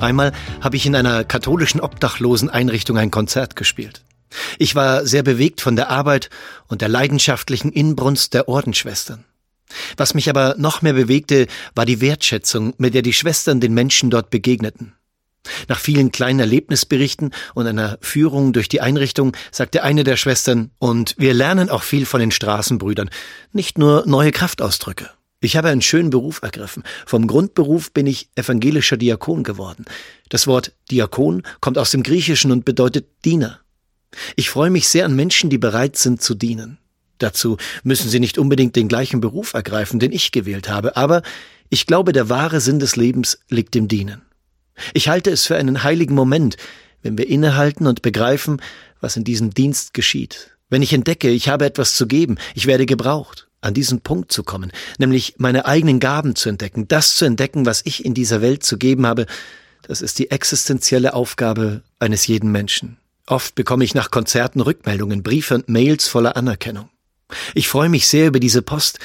Einmal habe ich in einer katholischen Obdachloseneinrichtung ein Konzert gespielt. Ich war sehr bewegt von der Arbeit und der leidenschaftlichen Inbrunst der Ordensschwestern. Was mich aber noch mehr bewegte, war die Wertschätzung, mit der die Schwestern den Menschen dort begegneten. Nach vielen kleinen Erlebnisberichten und einer Führung durch die Einrichtung sagte eine der Schwestern, und wir lernen auch viel von den Straßenbrüdern, nicht nur neue Kraftausdrücke. Ich habe einen schönen Beruf ergriffen. Vom Grundberuf bin ich evangelischer Diakon geworden. Das Wort Diakon kommt aus dem Griechischen und bedeutet Diener. Ich freue mich sehr an Menschen, die bereit sind zu dienen. Dazu müssen sie nicht unbedingt den gleichen Beruf ergreifen, den ich gewählt habe, aber ich glaube, der wahre Sinn des Lebens liegt im Dienen. Ich halte es für einen heiligen Moment, wenn wir innehalten und begreifen, was in diesem Dienst geschieht. Wenn ich entdecke, ich habe etwas zu geben, ich werde gebraucht an diesen Punkt zu kommen, nämlich meine eigenen Gaben zu entdecken, das zu entdecken, was ich in dieser Welt zu geben habe, das ist die existenzielle Aufgabe eines jeden Menschen. Oft bekomme ich nach Konzerten Rückmeldungen, Briefe und Mails voller Anerkennung. Ich freue mich sehr über diese Post.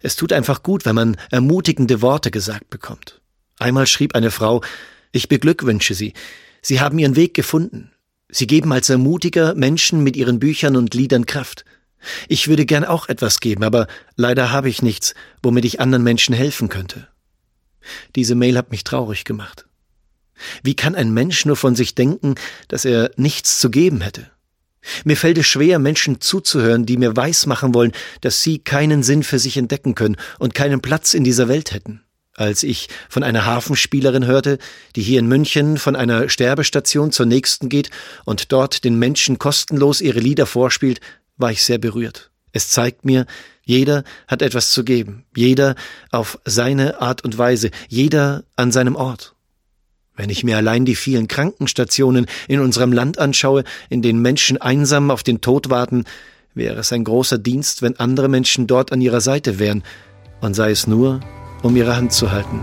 Es tut einfach gut, wenn man ermutigende Worte gesagt bekommt. Einmal schrieb eine Frau, ich beglückwünsche Sie. Sie haben Ihren Weg gefunden. Sie geben als Ermutiger Menschen mit Ihren Büchern und Liedern Kraft. Ich würde gern auch etwas geben, aber leider habe ich nichts, womit ich anderen Menschen helfen könnte. Diese Mail hat mich traurig gemacht. Wie kann ein Mensch nur von sich denken, dass er nichts zu geben hätte? Mir fällt es schwer, Menschen zuzuhören, die mir weismachen wollen, dass sie keinen Sinn für sich entdecken können und keinen Platz in dieser Welt hätten. Als ich von einer Hafenspielerin hörte, die hier in München von einer Sterbestation zur nächsten geht und dort den Menschen kostenlos ihre Lieder vorspielt, war ich sehr berührt. Es zeigt mir, jeder hat etwas zu geben, jeder auf seine Art und Weise, jeder an seinem Ort. Wenn ich mir allein die vielen Krankenstationen in unserem Land anschaue, in denen Menschen einsam auf den Tod warten, wäre es ein großer Dienst, wenn andere Menschen dort an ihrer Seite wären, und sei es nur, um ihre Hand zu halten.